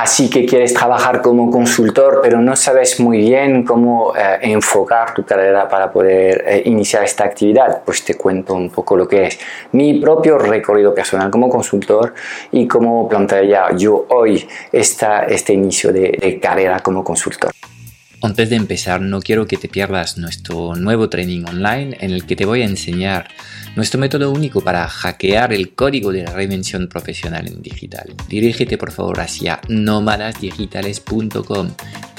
Así que quieres trabajar como consultor, pero no sabes muy bien cómo eh, enfocar tu carrera para poder eh, iniciar esta actividad, pues te cuento un poco lo que es mi propio recorrido personal como consultor y cómo plantearía yo hoy esta, este inicio de, de carrera como consultor. Antes de empezar, no quiero que te pierdas nuestro nuevo training online en el que te voy a enseñar nuestro método único para hackear el código de la reinvención profesional en digital. Dirígete por favor hacia nómadasdigitales.com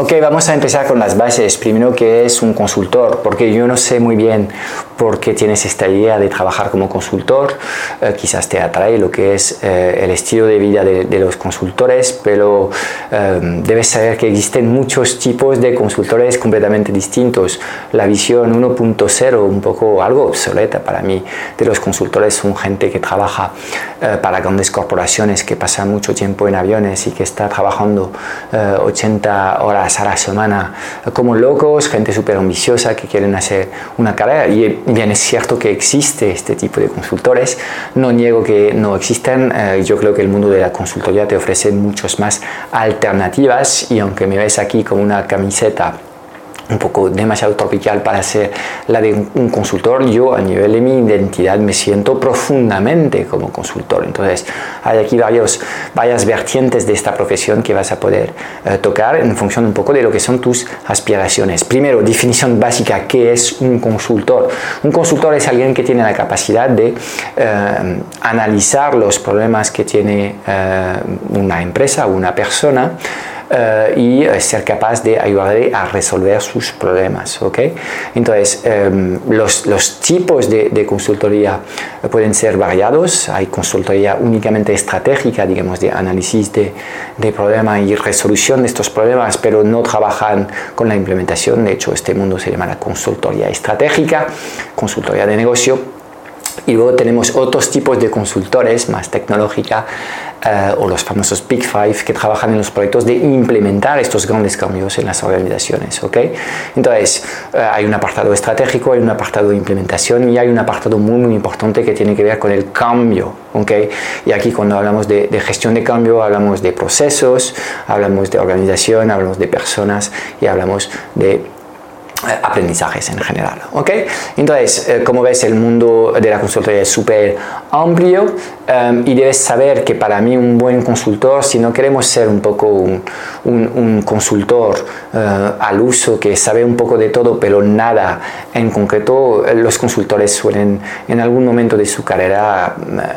Ok, vamos a empezar con las bases. Primero, ¿qué es un consultor? Porque yo no sé muy bien por qué tienes esta idea de trabajar como consultor. Eh, quizás te atrae lo que es eh, el estilo de vida de, los consultores, pero eh, debes saber que existen muchos tipos de consultores completamente distintos. La visión 1.0, un poco algo obsoleta para mí, de los consultores son gente que trabaja para grandes corporaciones, que pasa mucho tiempo en aviones y que está trabajando 80 horas a la semana como locos, gente súper ambiciosa que quieren hacer una carrera. Y bien es cierto que existe este tipo de consultores, no niego que no existen, eh, yo creo que el mundo de la consultoría te ofrece muchas más alternativas. Y aunque me ves aquí con una camiseta un poco demasiado tropical para ser la de un consultor, yo a nivel de mi identidad me siento profundamente como consultor. Entonces, hay aquí varias vertientes de esta profesión que vas a poder eh, tocar en función un poco de lo que son tus aspiraciones. Primero, definición básica, ¿qué es un consultor? Un consultor es alguien que tiene la capacidad de eh, analizar los problemas que tiene eh, una empresa o una persona, eh, y eh, ser capaz de ayudarle a resolver sus problemas. ¿okay? Entonces, em, los, los, tipos de, de, consultoría pueden ser variados. Hay consultoría únicamente estratégica, digamos, de análisis de, de problemas y resolución de estos problemas, pero no trabajan con la implementación. De hecho, este mundo se llama la consultoría estratégica, consultoría de negocio y luego tenemos otros tipos de consultores más tecnológica eh, o los famosos Big Five que trabajan en los proyectos de implementar estos grandes cambios en las organizaciones. ¿okay? Entonces, eh, hay un apartado estratégico, hay un apartado de implementación y hay un apartado muy, muy importante que tiene que ver con el cambio. ¿okay? Y aquí cuando hablamos de, de gestión de cambio, hablamos de procesos, hablamos de organización, hablamos de personas y hablamos de aprendizajes en general. ¿ok? Entonces, eh, como ves, el mundo de la consultoría es súper amplio em, y debes saber que para mí un buen consultor, si no queremos ser un poco un, un, consultor eh, al uso que sabe un poco de todo, pero nada en concreto, los consultores suelen en algún momento de su carrera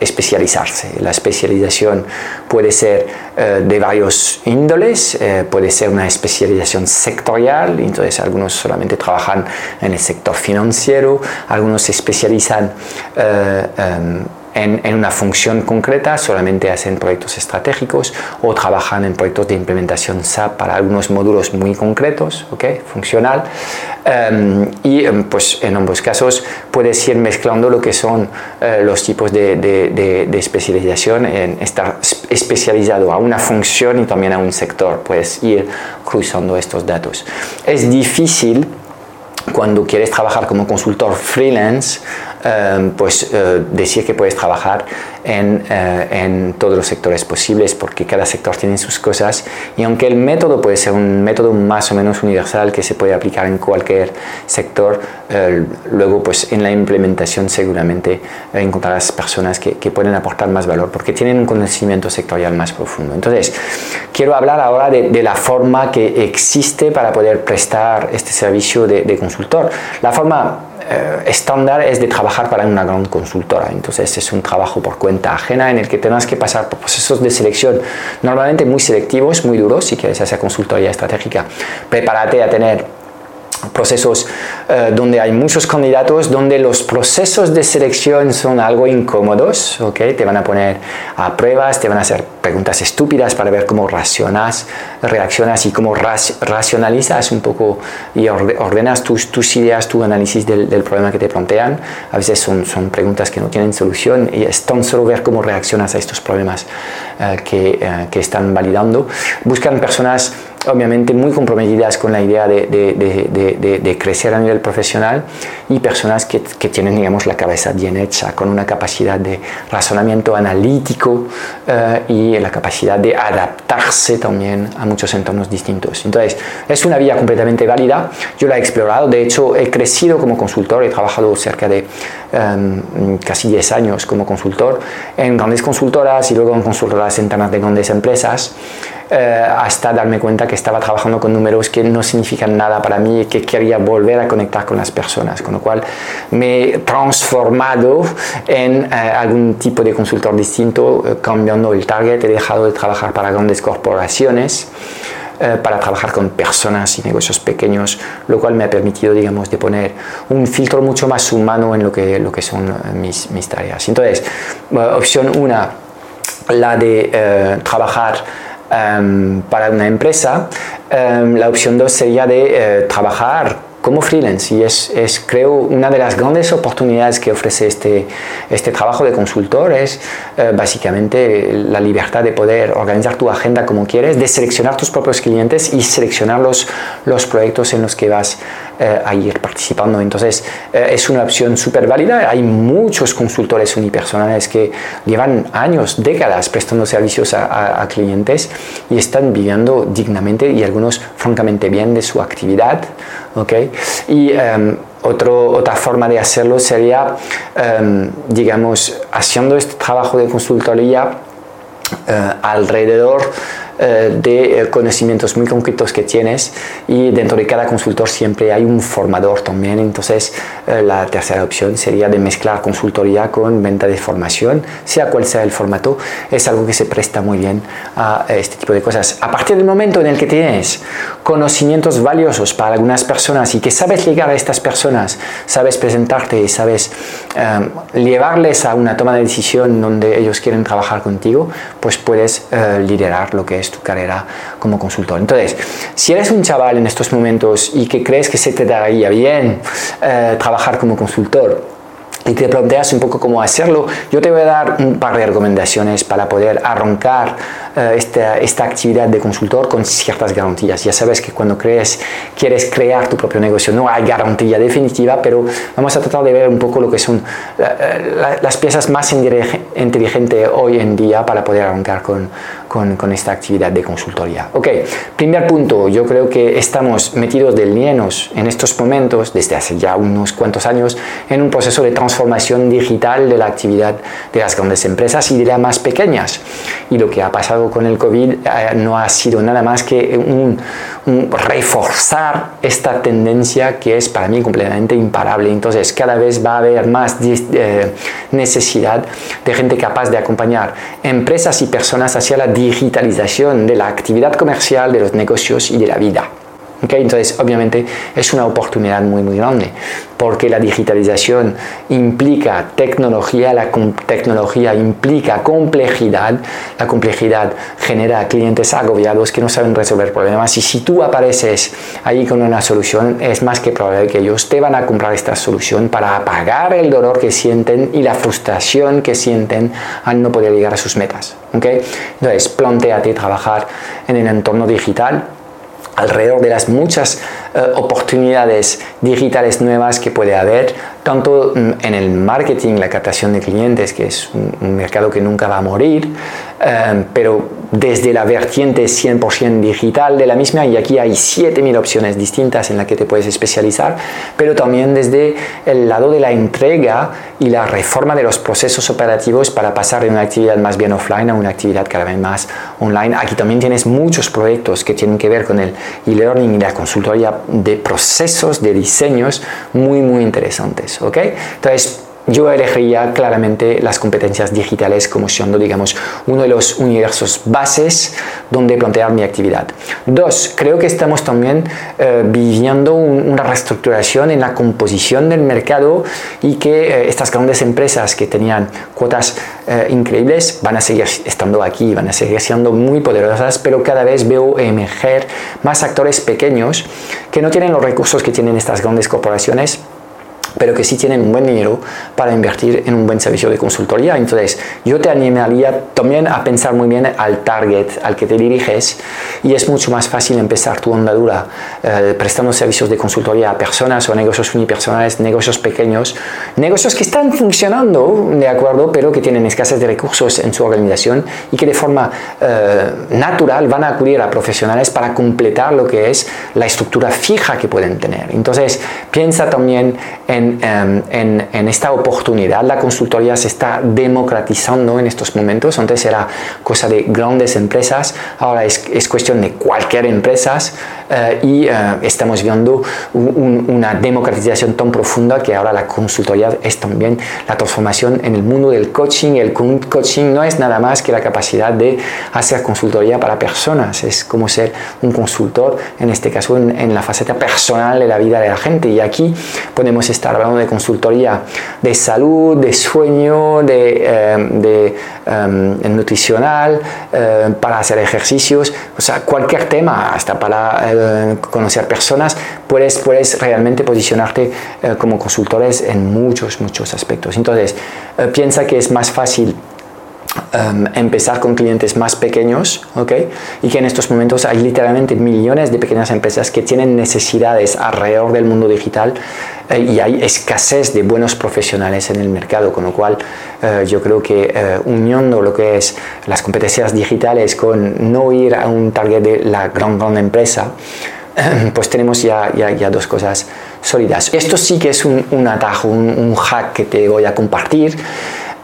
especializarse. La especialización puede ser de varios índoles, puede ser una especialización sectorial, entonces algunos solamente trabajan en el sector financiero, algunos se especializan eh, em, en, una función concreta, solamente hacen proyectos estratégicos o trabajan en proyectos de implementación SAP para algunos módulos muy concretos, ¿okay? funcional. Em, y em, pues en ambos casos puedes ir mezclando lo que son eh, los tipos de, de, de, especialización en estar especializado a una función y también a un sector. Puedes ir cruzando estos datos. Es difícil cuando quieres trabajar como consultor freelance, eh, pues eh, decir que puedes trabajar en, eh, en, todos los sectores posibles porque cada sector tiene sus cosas y aunque el método puede ser un método más o menos universal que se puede aplicar en cualquier sector, luego pues en la implementación seguramente encontrarás personas que, que, pueden aportar más valor porque tienen un conocimiento sectorial más profundo. Entonces, quiero hablar ahora de, de la forma que existe para poder prestar este servicio de, de consultor. La forma eh, estándar es de trabajar para una gran consultora. Entonces es un trabajo por cuenta ajena en el que tengas que pasar por procesos de selección normalmente muy selectivos, muy duros, si quieres hacer consultoría estratégica. Prepárate a tener procesos eh, donde hay muchos candidatos, donde los procesos de selección son algo incómodos, ¿okay? te van a poner a pruebas, te van a hacer preguntas estúpidas para ver cómo reaccionas, reaccionas y cómo racionalizas un poco y ordenas tus, tus ideas, tu análisis del, del, problema que te plantean. A veces son, son, preguntas que no tienen solución y es tan solo ver cómo reaccionas a estos problemas eh, que, eh, que están validando. Buscan personas obviamente muy comprometidas con la idea de, de, de, crecer a nivel profesional y personas que, que, tienen, digamos, la cabeza bien hecha, con una capacidad de razonamiento analítico eh, y la capacidad de adaptarse también a muchos entornos distintos. Entonces, es una vía completamente válida. Yo la he explorado, de hecho, he crecido como consultor, he trabajado cerca de em, casi 10 años como consultor en grandes consultoras y luego en consultoras internas de grandes empresas. Eh, hasta darme cuenta que estaba trabajando con números que no significan nada para mí y que quería volver a conectar con las personas, con lo cual me he transformado en eh, algún tipo de consultor distinto, eh, cambiando el target, he dejado de trabajar para grandes corporaciones para trabajar con personas y negocios pequeños, lo cual me ha permitido, digamos, de poner un filtro mucho más humano en lo que, lo que son mis, mis tareas. Entonces, opción una, la de trabajar Em, para una empresa, em, la opción 2 sería de eh, trabajar como freelance. Y es, es, creo una de las grandes oportunidades que ofrece este, este trabajo de consultor es eh, básicamente la libertad de poder organizar tu agenda como quieres, de seleccionar tus propios clientes y seleccionar los, los proyectos en los que vas eh, a ir participando. Entonces eh, es una opción súper válida. Hay muchos consultores unipersonales que llevan años, décadas prestando servicios a, clientes y están viviendo dignamente y algunos francamente bien de su actividad. ¿okay? Y otro, otra forma de hacerlo sería, em, digamos, haciendo este trabajo de consultoría eh, alrededor de eh, conocimientos muy concretos que tienes y dentro de cada consultor siempre hay un formador también. Entonces eh, la tercera opción sería de mezclar consultoría con venta de formación, sea cual sea el formato, es algo que se presta muy bien a este tipo de cosas. A partir del momento en el que tienes conocimientos valiosos para algunas personas y que sabes llegar a estas personas, sabes presentarte y sabes llevarles a una toma de decisión donde ellos quieren trabajar contigo, pues puedes liderar lo que es tu carrera como consultor. Entonces, si eres un chaval en estos momentos y que crees que se te daría bien eh, trabajar como consultor, y te planteas un poco cómo hacerlo, yo te voy a dar un par de recomendaciones para poder arrancar esta, esta, actividad de consultor con ciertas garantías. Ya sabes que cuando crees, quieres crear tu propio negocio no hay garantía definitiva, pero vamos a tratar de ver un poco lo que son eh, las piezas más inteligentes hoy en día para poder arrancar con, con, con, esta actividad de consultoría. Ok, primer punto, yo creo que estamos metidos de llenos en estos momentos, desde hace ya unos cuantos años, en un proceso de transformación digital de la actividad de las grandes empresas y de las más pequeñas. Y lo que ha pasado con el COVID eh, no ha sido nada más que un, reforzar esta tendencia que es para mí completamente imparable. Entonces cada vez va a haber más eh, necesidad de gente capaz de acompañar empresas y personas hacia la digitalización de la actividad comercial, de los negocios y de la vida. Entonces, obviamente, es una oportunidad muy, muy grande, porque la digitalización implica tecnología, la tecnología implica complejidad, la complejidad genera clientes agobiados que no saben resolver problemas, y si tú apareces ahí con una solución, es más que probable que ellos te van a comprar esta solución para apagar el dolor que sienten y la frustración que sienten al no poder llegar a sus metas. Entonces, planteate trabajar en el entorno digital alrededor de las muchas eh, oportunidades digitales nuevas que puede haber, tanto mm, en el marketing, la captación de clientes, que es un, mercado que nunca va a morir, eh, pero desde la vertiente 100% digital de la misma, y aquí hay 7.000 opciones distintas en las que te puedes especializar, pero también desde el lado de la entrega y la reforma de los procesos operativos para pasar de una actividad más bien offline a una actividad cada vez más online. Aquí también tienes muchos proyectos que tienen que ver con el e-learning y la consultoría de procesos, de diseños muy, muy interesantes. ¿ok? Entonces, yo elegiría claramente las competencias digitales como siendo, digamos, uno de los universos bases donde plantear mi actividad. Dos, creo que estamos también eh, viviendo una reestructuración en la composición del mercado y que eh, estas grandes empresas que tenían cuotas eh, increíbles van a seguir estando aquí, van a seguir siendo muy poderosas, pero cada vez veo emerger más actores pequeños que no tienen los recursos que tienen estas grandes corporaciones pero que sí tienen un buen dinero para invertir en un buen servicio de consultoría. Entonces, yo te animaría también a pensar muy bien al target al que te diriges y es mucho más fácil empezar tu andadura eh, prestando servicios de consultoría a personas o negocios unipersonales, negocios pequeños, negocios que están funcionando, de acuerdo, pero que tienen escasez de recursos en su organización y que de forma eh, natural van a acudir a profesionales para completar lo que es la estructura fija que pueden tener. Entonces, piensa también en Em, en, esta oportunidad. La consultoría se está democratizando en estos momentos. Antes era cosa de grandes empresas, ahora es, es cuestión de cualquier empresa eh, y eh, estamos viendo una democratización tan profunda que ahora la consultoría es también la transformación en el mundo del coaching. El coaching no es nada más que la capacidad de hacer consultoría para personas, es como ser un consultor, en este caso en, en la faceta personal de la vida de la gente. Y aquí podemos estar hablando de consultoría de salud, de sueño, de, eh, de em, nutricional, eh, para hacer ejercicios, o sea, cualquier tema, hasta para eh, conocer personas, puedes, puedes realmente posicionarte como consultores en muchos, muchos aspectos. Entonces, piensa que es más fácil Em, empezar con clientes más pequeños, ¿ok? Y que en estos momentos hay literalmente millones de pequeñas empresas que tienen necesidades alrededor del mundo digital eh, y hay escasez de buenos profesionales en el mercado, con lo cual eh, yo creo que eh, uniendo lo que es las competencias digitales con no ir a un target de la gran, gran empresa, pues tenemos ya, ya, ya, dos cosas sólidas. Esto sí que es un, un atajo, un, un hack que te voy a compartir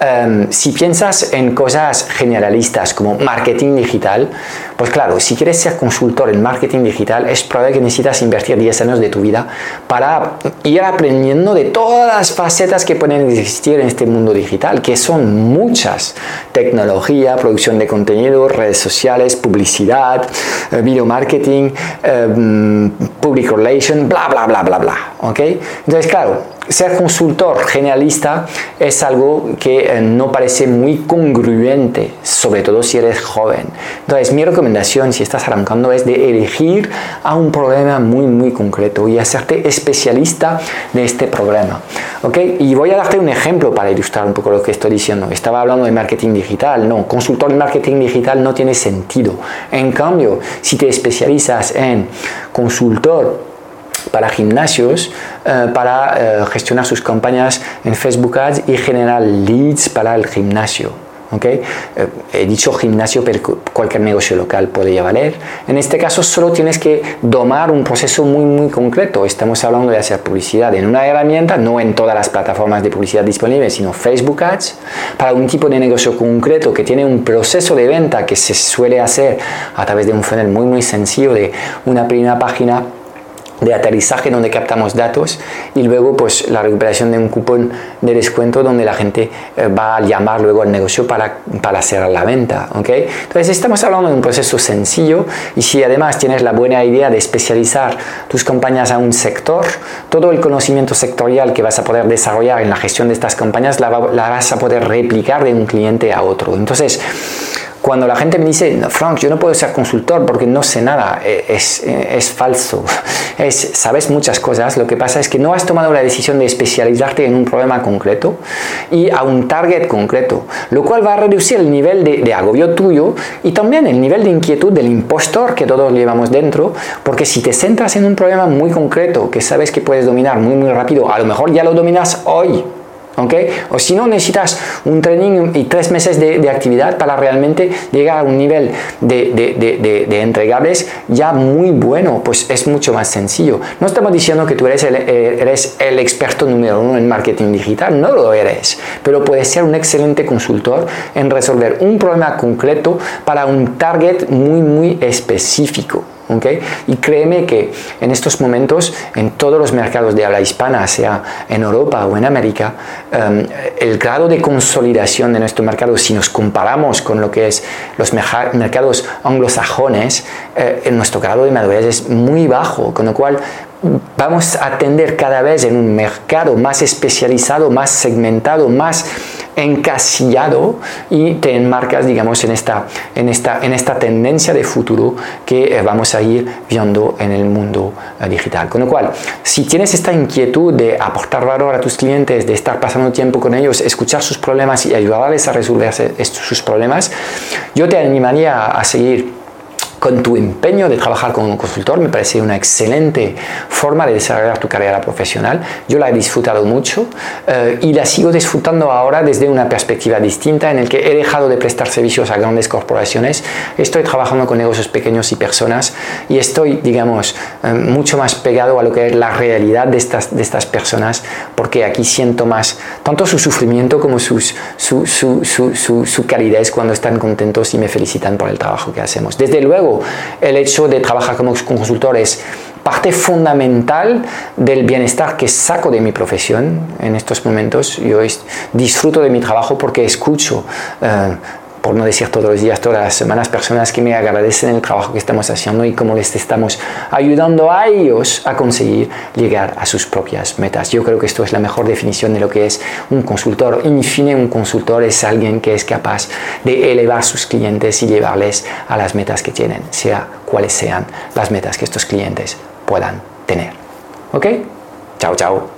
Em, si piensas en cosas generalistas como marketing digital, pues claro, si quieres ser consultor en marketing digital, es probable que necesitas invertir 10 años de tu vida para ir aprendiendo de todas las facetas que pueden existir en este mundo digital, que son muchas. Tecnología, producción de contenido, redes sociales, publicidad, eh, video marketing, em, public relation, bla, bla, bla, bla, bla. ¿ok? Entonces, claro, ser consultor generalista es algo que eh, no parece muy congruente, sobre todo si eres joven. Entonces, mi recomendación si estás arrancando es de elegir a un problema muy, muy concreto y hacerte especialista de este problema. ¿ok? Y voy a darte un ejemplo para ilustrar un poco lo que estoy diciendo. Estaba hablando de marketing digital. No, consultor en marketing digital no tiene sentido. En cambio, si te especializas en consultor para gimnasios eh, para eh, gestionar sus campañas en Facebook Ads y generar leads para el gimnasio. ¿okay? Eh, he dicho gimnasio, pero cualquier negocio local podría valer. En este caso solo tienes que domar un proceso muy, muy concreto. Estamos hablando de hacer publicidad en una herramienta, no en todas las plataformas de publicidad disponibles, sino Facebook Ads, para un tipo de negocio concreto que tiene un proceso de venta que se suele hacer a través de un funnel muy, muy sencillo de una primera página de aterrizaje donde captamos datos y luego pues la recuperación de un cupón de descuento donde la gente eh, va a llamar luego al negocio para, para la venta ¿ok? entonces estamos hablando de un proceso sencillo y si además tienes la buena idea de especializar tus campañas a un sector todo el conocimiento sectorial que vas a poder desarrollar en la gestión de estas campañas la, la vas a poder replicar de un cliente a otro entonces cuando la gente me dice, Frank, yo no puedo ser consultor porque no sé nada, e, es, es, falso. Es, sabes muchas cosas, lo que pasa es que no has tomado la decisión de especializarte en un problema concreto y a un target concreto, lo cual va a reducir el nivel de, de agobio tuyo y también el nivel de inquietud del impostor que todos llevamos dentro, porque si te centras en un problema muy concreto que sabes que puedes dominar muy muy rápido, a lo mejor ya lo dominas hoy, o si no, necesitas un training y tres meses de, actividad para realmente llegar a un nivel de, entregables ya muy bueno, pues es mucho más sencillo. No estamos diciendo que tú eres el, eh, eres el experto número uno en marketing digital, no lo eres, pero puedes ser un excelente consultor en resolver un problema concreto para un target muy, muy específico. ¿Okay? Y créeme que en estos momentos, en todos los mercados de habla hispana, sea en Europa o en América, em, el grado de consolidación de nuestro mercado, si nos comparamos con lo que es los mercados anglosajones, eh, en nuestro grado de madurez es muy bajo, con lo cual vamos a atender cada vez en un mercado más especializado, más segmentado, más encasillado y te enmarcas, digamos, en esta, en esta, en esta tendencia de futuro que eh, vamos a ir viendo en el mundo eh, digital. Con lo cual, si tienes esta inquietud de aportar valor a tus clientes, de estar pasando tiempo con ellos, escuchar sus problemas y ayudarles a resolver sus problemas, yo te animaría a seguir con tu empeño de trabajar como consultor, me parece una excelente forma de desarrollar tu carrera profesional. Yo la he disfrutado mucho eh, y la sigo disfrutando ahora desde una perspectiva distinta en el que he dejado de prestar servicios a grandes corporaciones, estoy trabajando con negocios pequeños y personas y estoy, digamos, eh, mucho más pegado a lo que es la realidad de estas, de estas personas porque aquí siento más tanto su sufrimiento como sus, su, su, su, su calidez cuando están contentos y me felicitan por el trabajo que hacemos. Desde luego, el hecho de trabajar como consultor es parte fundamental del bienestar que saco de mi profesión en estos momentos. Yo disfruto de mi trabajo porque escucho eh, por no decir todos los días, todas las semanas, personas que me agradecen el trabajo que estamos haciendo y cómo les estamos ayudando a ellos a conseguir llegar a sus propias metas. Yo creo que esto es la mejor definición de lo que es un consultor. En fin, un consultor es alguien que es capaz de elevar sus clientes y llevarles a las metas que tienen, sea cuales sean las metas que estos clientes puedan tener. ¿Ok? Chao, chao.